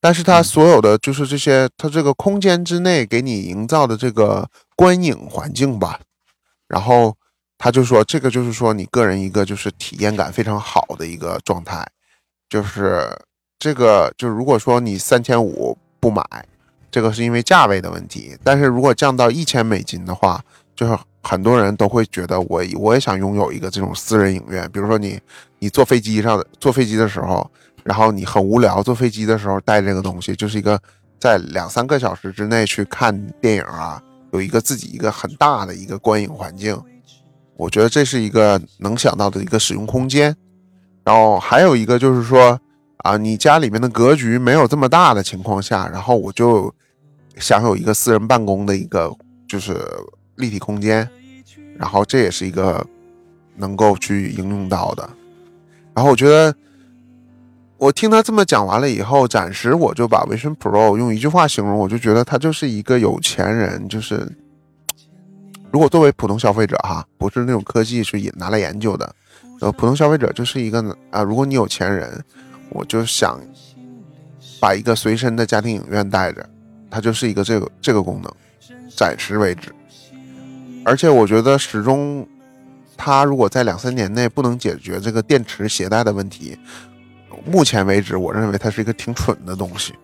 但是它所有的就是这些，它这个空间之内给你营造的这个观影环境吧，然后他就说这个就是说你个人一个就是体验感非常好的一个状态，就是这个就如果说你三千五不买，这个是因为价位的问题，但是如果降到一千美金的话，就是很多人都会觉得我我也想拥有一个这种私人影院，比如说你你坐飞机上坐飞机的时候。然后你很无聊，坐飞机的时候带这个东西，就是一个在两三个小时之内去看电影啊，有一个自己一个很大的一个观影环境。我觉得这是一个能想到的一个使用空间。然后还有一个就是说啊，你家里面的格局没有这么大的情况下，然后我就想有一个私人办公的一个就是立体空间，然后这也是一个能够去应用到的。然后我觉得。我听他这么讲完了以后，暂时我就把 Vision Pro 用一句话形容，我就觉得他就是一个有钱人。就是如果作为普通消费者哈，不是那种科技是拿来研究的，呃，普通消费者就是一个啊，如果你有钱人，我就想把一个随身的家庭影院带着，它就是一个这个这个功能，暂时为止。而且我觉得始终，它如果在两三年内不能解决这个电池携带的问题。目前为止，我认为它是一个挺蠢的东西。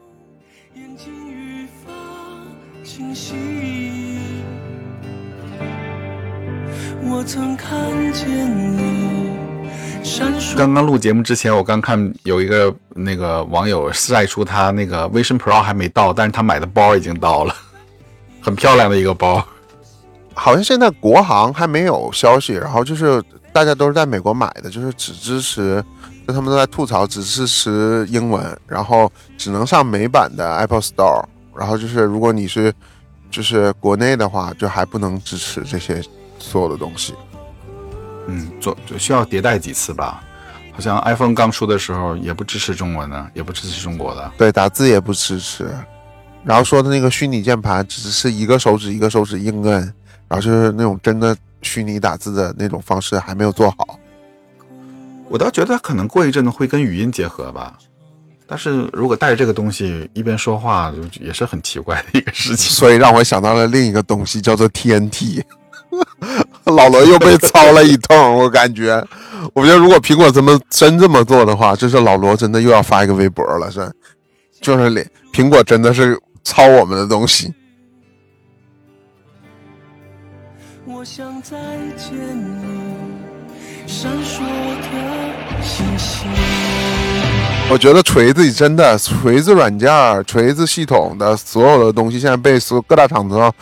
我曾看见你刚刚录节目之前，我刚看有一个那个网友晒出他那个 Vision Pro 还没到，但是他买的包已经到了，很漂亮的一个包。好像现在国行还没有消息，然后就是大家都是在美国买的，就是只支持。就他们都在吐槽，只支持英文，然后只能上美版的 Apple Store，然后就是如果你是就是国内的话，就还不能支持这些所有的东西。嗯，做需要迭代几次吧？好像 iPhone 刚出的时候也不支持中文的，也不支持中国的，对，打字也不支持。然后说的那个虚拟键盘只是一个手指一个手指硬摁，然后就是那种真的虚拟打字的那种方式还没有做好。我倒觉得可能过一阵子会跟语音结合吧，但是如果带着这个东西一边说话，也是很奇怪的一个事情。所以让我想到了另一个东西，叫做 TNT。老罗又被操了一通，我感觉，我觉得如果苹果这么真这么做的话，就是老罗真的又要发一个微博了，是，就是连苹果真的是抄我们的东西。我想再见你。闪烁的星星。我觉得锤子真的，锤子软件、锤子系统的所有的东西，现在被所各大厂商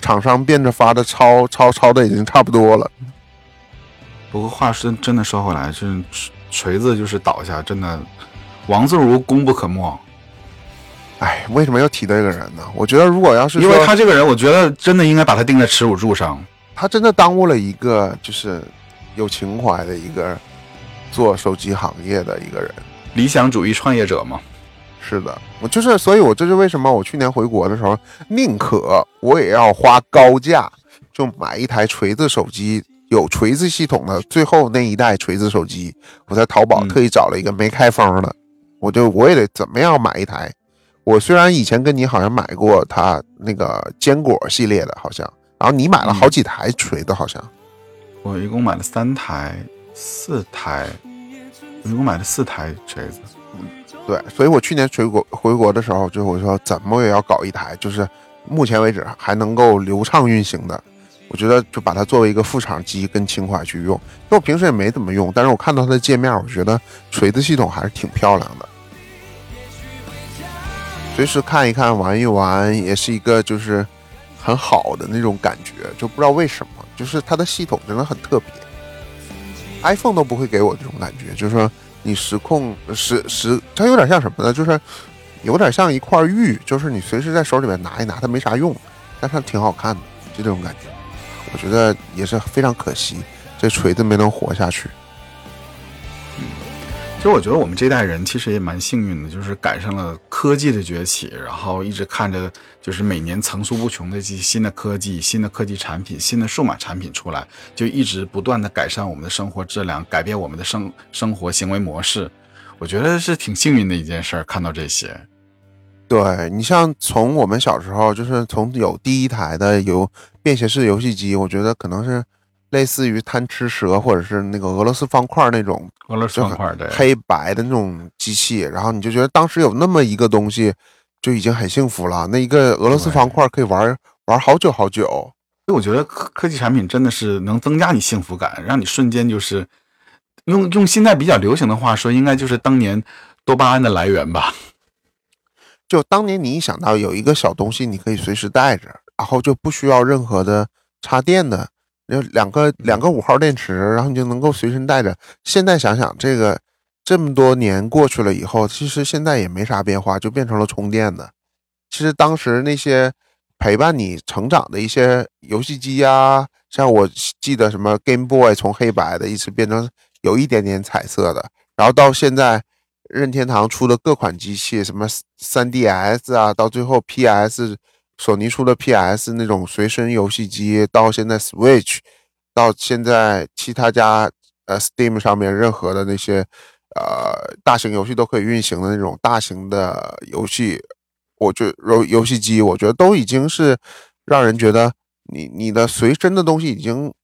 厂商变着法的抄抄抄的已经差不多了。不过话是真的说回来，是锤子就是倒下，真的王自如功不可没。哎，为什么要提这个人呢？我觉得如果要是因为他这个人，我觉得真的应该把他钉在耻辱柱上。他真的耽误了一个就是。有情怀的一个做手机行业的一个人，理想主义创业者吗？是的，我就是，所以我这是为什么我去年回国的时候，宁可我也要花高价就买一台锤子手机，有锤子系统的最后那一代锤子手机。我在淘宝特意找了一个没开封的，我就我也得怎么样买一台。我虽然以前跟你好像买过它那个坚果系列的，好像，然后你买了好几台锤子，好像。我一共买了三台、四台，我一共买了四台锤子。对，所以我去年回国回国的时候，就我说怎么也要搞一台，就是目前为止还能够流畅运行的。我觉得就把它作为一个副厂机跟情怀去用。因为我平时也没怎么用，但是我看到它的界面，我觉得锤子系统还是挺漂亮的。随时看一看、玩一玩，也是一个就是很好的那种感觉，就不知道为什么。就是它的系统真的很特别，iPhone 都不会给我这种感觉。就是说，你实控实实，它有点像什么呢？就是有点像一块玉，就是你随时在手里面拿一拿，它没啥用，但它挺好看的，就这种感觉。我觉得也是非常可惜，这锤子没能活下去。嗯其实我觉得我们这代人其实也蛮幸运的，就是赶上了科技的崛起，然后一直看着就是每年层出不穷的这些新的科技、新的科技产品、新的数码产品出来，就一直不断的改善我们的生活质量，改变我们的生生活行为模式。我觉得是挺幸运的一件事儿，看到这些。对你像从我们小时候，就是从有第一台的有便携式游戏机，我觉得可能是。类似于贪吃蛇，或者是那个俄罗斯方块那种，俄罗斯方块对黑白的那种机器，然后你就觉得当时有那么一个东西就已经很幸福了。那一个俄罗斯方块可以玩玩好久好久。所以我觉得科科技产品真的是能增加你幸福感，让你瞬间就是用用现在比较流行的话说，应该就是当年多巴胺的来源吧。就当年你一想到有一个小东西你可以随时带着，然后就不需要任何的插电的。有两个两个五号电池，然后你就能够随身带着。现在想想，这个这么多年过去了以后，其实现在也没啥变化，就变成了充电的。其实当时那些陪伴你成长的一些游戏机啊，像我记得什么 Game Boy 从黑白的一直变成有一点点彩色的，然后到现在任天堂出的各款机器，什么 3DS 啊，到最后 PS，索尼出的 PS 那种随身游戏机，到现在 Switch，到现在其他家呃 Steam 上面任何的那些呃大型游戏都可以运行的那种大型的游戏。我觉游游戏机，我觉得都已经是让人觉得你你的随身的东西已经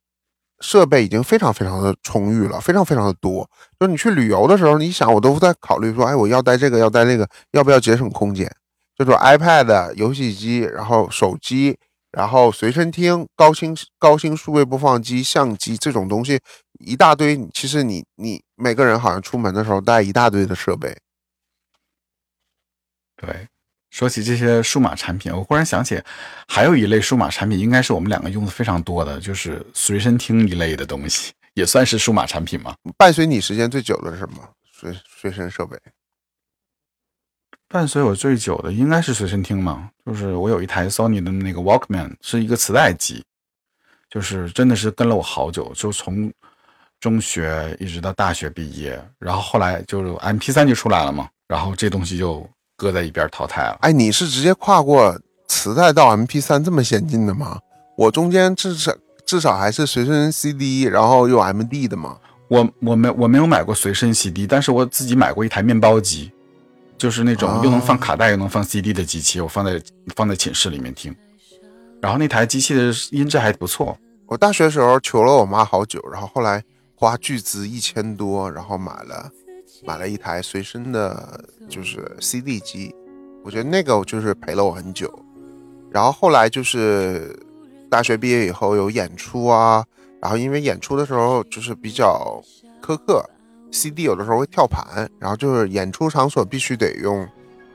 设备已经非常非常的充裕了，非常非常的多。就你去旅游的时候，你想我都在考虑说，哎，我要带这个，要带那个，要不要节省空间？就是 iPad、游戏机，然后手机，然后随身听、高清高清数位播放机、相机这种东西一大堆。其实你你每个人好像出门的时候带一大堆的设备。对。说起这些数码产品，我忽然想起，还有一类数码产品，应该是我们两个用的非常多的，就是随身听一类的东西，也算是数码产品吗？伴随你时间最久的是什么？随随身设备？伴随我最久的应该是随身听嘛，就是我有一台 Sony 的那个 Walkman，是一个磁带机，就是真的是跟了我好久，就从中学一直到大学毕业，然后后来就是 M P 三就出来了嘛，然后这东西就。搁在一边淘汰了。哎，你是直接跨过磁带到 MP 三这么先进的吗？我中间至少至少还是随身 CD，然后又 MD 的嘛。我我没我没有买过随身 CD，但是我自己买过一台面包机，就是那种又能放卡带又能放 CD 的机器，我放在放在寝室里面听。然后那台机器的音质还不错。我大学时候求了我妈好久，然后后来花巨资一千多，然后买了。买了一台随身的，就是 CD 机，我觉得那个就是陪了我很久。然后后来就是大学毕业以后有演出啊，然后因为演出的时候就是比较苛刻，CD 有的时候会跳盘，然后就是演出场所必须得用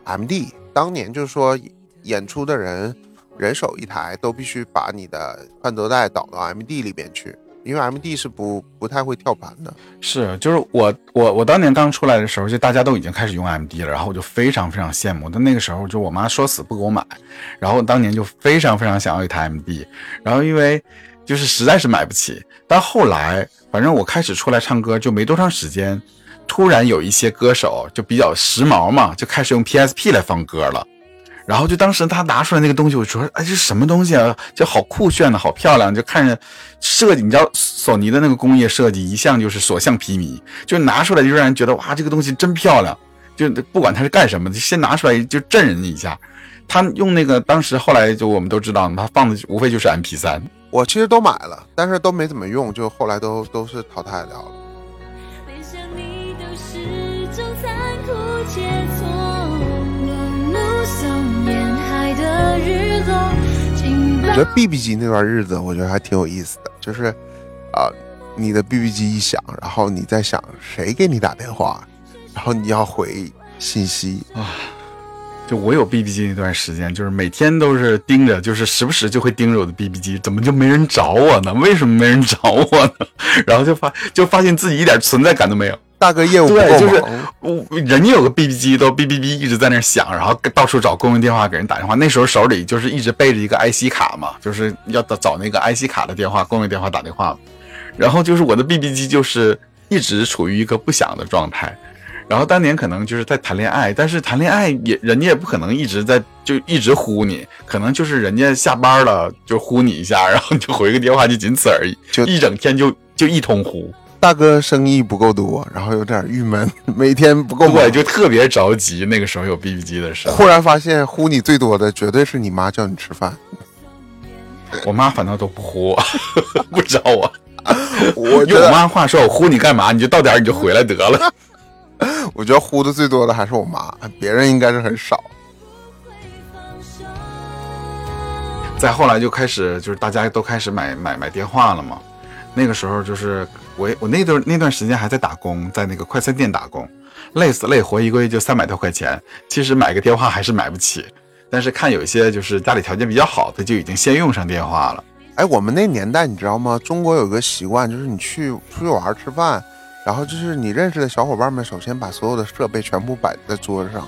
MD。当年就是说演出的人人手一台，都必须把你的换得带导到 MD 里边去。因为 M D 是不不太会跳盘的，是就是我我我当年刚出来的时候，就大家都已经开始用 M D 了，然后我就非常非常羡慕。但那个时候就我妈说死不给我买，然后当年就非常非常想要一台 M D，然后因为就是实在是买不起。但后来反正我开始出来唱歌就没多长时间，突然有一些歌手就比较时髦嘛，就开始用 P S P 来放歌了。然后就当时他拿出来那个东西，我说：“哎，这什么东西啊？就好酷炫的，好漂亮！就看着设计，你知道索尼的那个工业设计一向就是所向披靡，就拿出来就让人觉得哇，这个东西真漂亮。就不管它是干什么的，先拿出来就震人一下。他用那个当时后来就我们都知道，他放的无非就是 MP 三。我其实都买了，但是都没怎么用，就后来都都是淘汰掉了。”我觉得 BB 机那段日子，我觉得还挺有意思的，就是啊，你的 BB 机一响，然后你在想谁给你打电话，然后你要回信息啊。就我有 BB 机那段时间，就是每天都是盯着，就是时不时就会盯着我的 BB 机，怎么就没人找我呢？为什么没人找我呢？然后就发就发现自己一点存在感都没有。大哥业务对，就是我人家有个 BB 机，都哔哔哔一直在那响，然后到处找公用电话给人打电话。那时候手里就是一直背着一个 IC 卡嘛，就是要找找那个 IC 卡的电话，公用电话打电话。然后就是我的 BB 机就是一直处于一个不响的状态。然后当年可能就是在谈恋爱，但是谈恋爱也人家也不可能一直在就一直呼你，可能就是人家下班了就呼你一下，然后就回个电话，就仅此而已，就一整天就就一通呼。大哥生意不够多，然后有点郁闷，每天不够我就特别着急。那个时候有 BB 机的时候，忽然发现呼你最多的绝对是你妈叫你吃饭。我妈反倒都不呼我，不找我。我用我妈话说，我呼你干嘛？你就到点你就回来得了。我觉得呼的最多的还是我妈，别人应该是很少。再后来就开始，就是大家都开始买买买电话了嘛。那个时候就是我我那段那段时间还在打工，在那个快餐店打工，累死累活，一个月就三百多块钱。其实买个电话还是买不起，但是看有一些就是家里条件比较好的，就已经先用上电话了。哎，我们那年代你知道吗？中国有个习惯，就是你去出去玩吃饭，然后就是你认识的小伙伴们，首先把所有的设备全部摆在桌子上，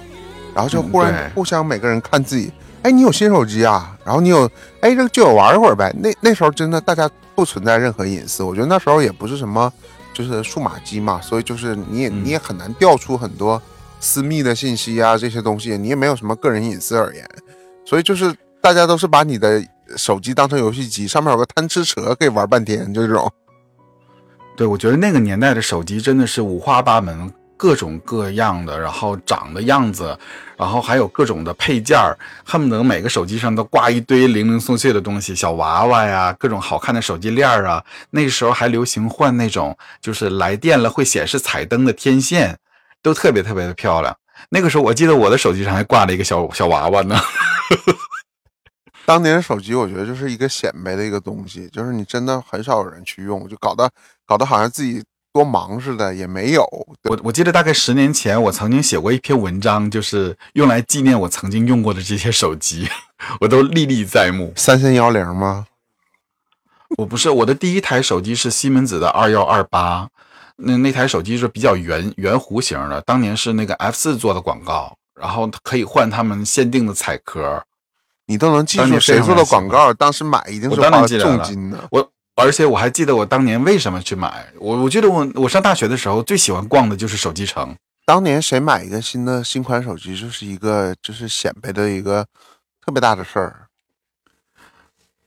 然后就嗯忽然互相每个人看自己，哎，你有新手机啊？然后你有，哎，这个就有玩一会儿呗。那那时候真的大家不存在任何隐私，我觉得那时候也不是什么就是数码机嘛，所以就是你也嗯你也很难调出很多私密的信息啊这些东西，你也没有什么个人隐私而言，所以就是大家都是把你的手机当成游戏机，上面有个贪吃蛇可以玩半天，就这种。对，我觉得那个年代的手机真的是五花八门，各种各样的，然后长的样子，然后还有各种的配件儿，恨不得每个手机上都挂一堆零零碎碎的东西，小娃娃呀，各种好看的手机链儿啊。那时候还流行换那种就是来电了会显示彩灯的天线，都特别特别的漂亮。那个时候我记得我的手机上还挂了一个小小娃娃呢。当年手机我觉得就是一个显摆的一个东西，就是你真的很少有人去用，就搞得搞得好像自己多忙似的，也没有。我我记得大概十年前，我曾经写过一篇文章，就是用来纪念我曾经用过的这些手机，我都历历在目。三三幺零吗？我不是我的第一台手机是西门子的二幺二八，那那台手机是比较圆圆弧形的，当年是那个 F 四做的广告，然后可以换他们限定的彩壳。你都能记住谁做的广告，当时买一定是花重金的。我而且我还记得我当年为什么去买，我我记得我我上大学的时候最喜欢逛的就是手机城。当年谁买一个新的新款手机，就是一个就是显摆的一个特别大的事儿。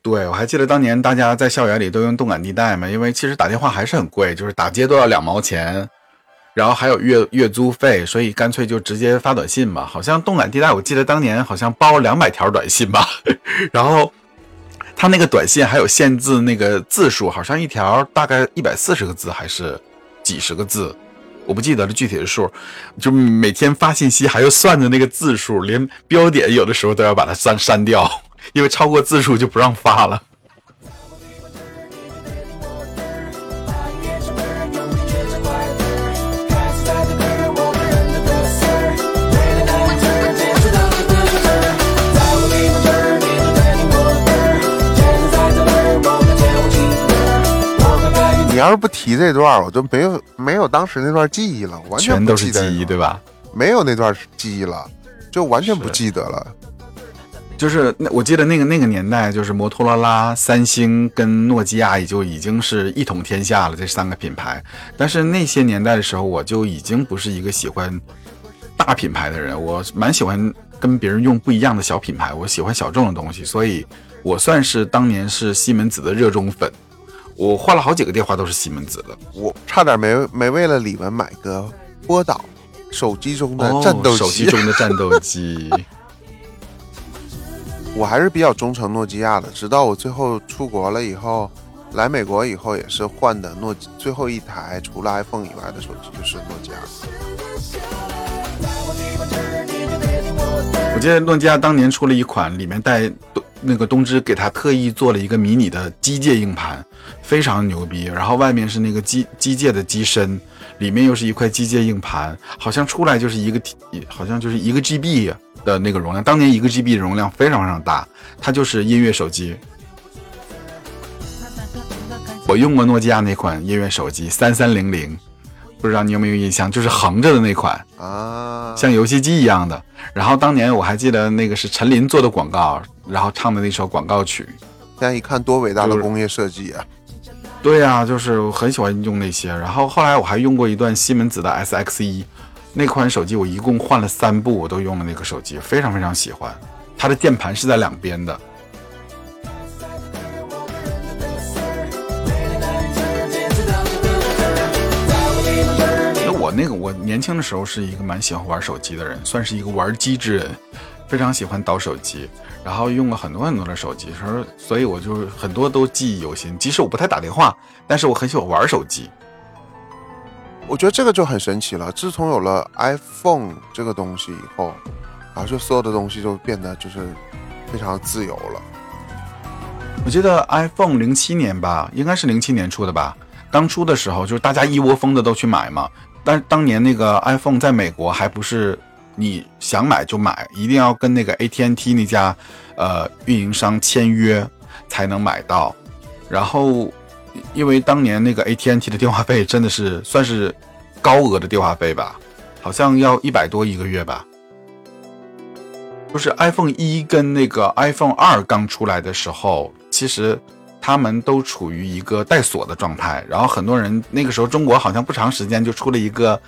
对，我还记得当年大家在校园里都用动感地带嘛，因为其实打电话还是很贵，就是打街都要两毛钱，然后还有月月租费，所以干脆就直接发短信吧。好像动感地带，我记得当年好像包两百条短信吧，然后他那个短信还有限制那个字数，好像一条大概一百四十个字还是几十个字。我不记得了具体的数，就每天发信息还要算着那个字数，连标点有的时候都要把它删删掉，因为超过字数就不让发了。你要是不提这段，我就没有没有当时那段记忆了，完不全都是记忆，对吧？没有那段记忆了，就完全不记得了。就是那我记得那个那个年代，就是摩托罗拉、三星跟诺基亚也就已经是一统天下了，这三个品牌。但是那些年代的时候，我就已经不是一个喜欢大品牌的人，我蛮喜欢跟别人用不一样的小品牌，我喜欢小众的东西，所以我算是当年是西门子的热衷粉。我换了好几个电话都是西门子的，我差点没没为了李玟买个波导，手机中的哦战斗机。手机中的战斗机。我还是比较忠诚诺基亚的，直到我最后出国了以后，来美国以后也是换的诺基最后一台除了 iPhone 以外的手机就是诺基亚。我记得诺基亚当年出了一款，里面带那个东芝给他特意做了一个迷你的机械硬盘，非常牛逼。然后外面是那个机机械的机身，里面又是一块机械硬盘，好像出来就是一个好像就是一个 GB 的那个容量。当年一个 GB 的容量非常非常大，它就是音乐手机。我用过诺基亚那款音乐手机三三零零，不知道你有没有印象，就是横着的那款。啊，像游戏机一样的。然后当年我还记得那个是陈琳做的广告，然后唱的那首广告曲。现在一看多伟大的工业设计啊！对呀、就是我很喜欢用那些。然后后来我还用过一段西门子的 SX 一，那款手机我一共换了三部，我都用了那个手机，非常非常喜欢。它的键盘是在两边的。那我那个我年轻的时候是一个蛮喜欢玩手机的人，算是一个玩机之人，非常喜欢倒手机，然后用了很多很多的手机，所以所以我就很多都记忆犹新。即使我不太打电话，但是我很喜欢玩手机。我觉得这个就很神奇了。自从有了 iPhone 这个东西以后，然后就所有的东西就变得就是非常自由了。我记得 iPhone 零七年吧，应该是零七年出的吧。刚出的时候，就是大家一窝蜂的都去买嘛。但是当年那个 iPhone 在美国还不是你想买就买，一定要跟那个 ATNT 那家呃运营商签约才能买到。然后因为当年那个 ATNT 的电话费真的是算是高额的电话费吧，好像要一百多一个月吧。就是 iPhone 一跟那个 iPhone 二刚出来的时候，其实他们都处于一个带锁的状态。然后很多人那个时候中国好像不长时间就出了一个，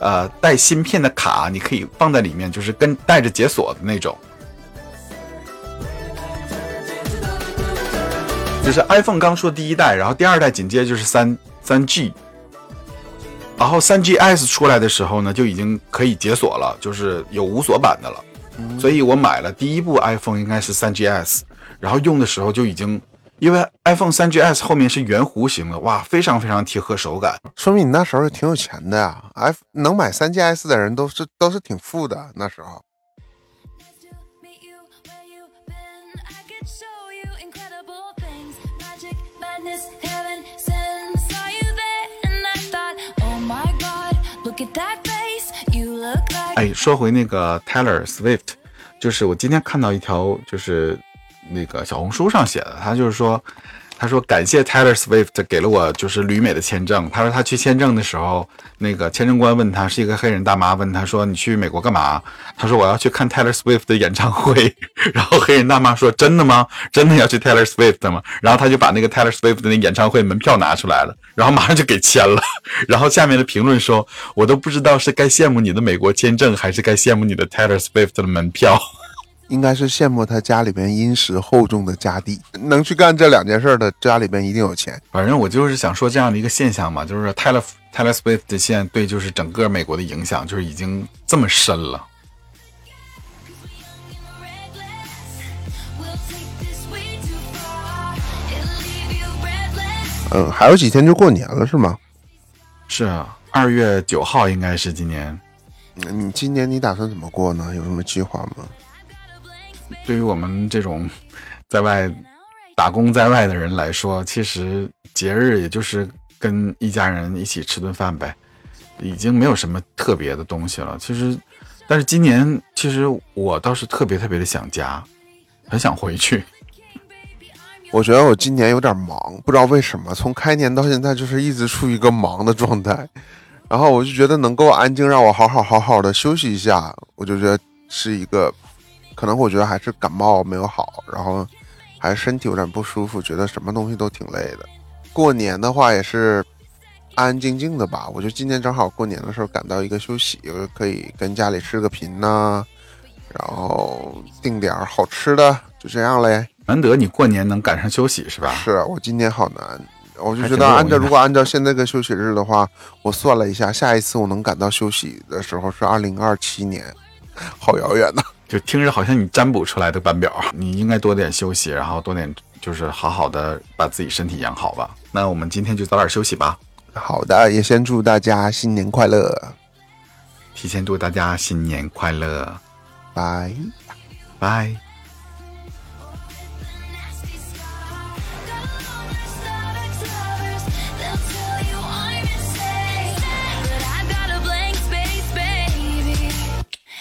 呃，带芯片的卡，你可以放在里面，就是跟带着解锁的那种。就是 iPhone 刚出第一代，然后第二代紧接着就是三三 G，然后三 GS 出来的时候呢，就已经可以解锁了，就是有无锁版的了。所以我买了第一部 iPhone 应该是三 GS，然后用的时候就已经，因为 iPhone 三 GS 后面是圆弧形的，哇，非常非常贴合手感。说明你那时候挺有钱的呀！F 能买三 GS 的人都是都是挺富的那时候。meet you where you've been. I could show you incredible things. Magic, madness, heaven sent. Saw you there, and I thought, oh my god, look at that face. You look like. 哎，说回那个 Taylor Swift，就是我今天看到一条，就是那个小红书上写的，他就是说，他说感谢 Taylor Swift 给了我就是旅美的签证。他说他去签证的时候，那个签证官问他是一个黑人大妈，问他说你去美国干嘛？他说我要去看 Taylor Swift 的演唱会。然后黑人大妈说真的吗？真的要去 Taylor Swift 吗？然后他就把那个 Taylor Swift 的那演唱会门票拿出来了，然后马上就给签了。然后下面的评论说，我都不知道是该羡慕你的美国签证，还是该羡慕你的 Taylor Swift 的门票。应该是羡慕他家里边殷实厚重的家底，能去干这两件事的家里边一定有钱。反正我就是想说这样的一个现象嘛，就是 Taylor Taylor Swift 现在对就是整个美国的影响，就是已经这么深了。嗯，还有几天就过年了是吗？是啊，二月九号应该是今年。嗯你今年你打算怎么过呢？有什么计划吗？对于我们这种在外打工在外的人来说，其实节日也就是跟一家人一起吃顿饭呗，已经没有什么特别的东西了。其实，但是今年其实我倒是特别特别的想家，很想回去。我觉得我今年有点忙，不知道为什么，从开年到现在就是一直处于一个忙的状态。然后我就觉得能够安静让我好好好好的休息一下，我就觉得是一个，可能我觉得还是感冒没有好，然后还身体有点不舒服，觉得什么东西都挺累的。过年的话也是安安静静的吧，我觉得今年正好过年的时候赶到一个休息，我可以跟家里视个频呐、然后订点好吃的，就这样嘞。难得你过年能赶上休息是吧？是啊我今年好难，我就觉得按照如果按照现在个休息日的话，我算了一下，下一次我能赶到休息的时候是二零二七年，好遥远呐。就听着好像你占卜出来的班表，你应该多点休息，然后多点就是好好的把自己身体养好吧。那我们今天就早点休息吧，好的，也先祝大家新年快乐，提前祝大家新年快乐，拜。拜。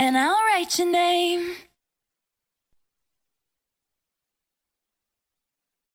and I'll write your name.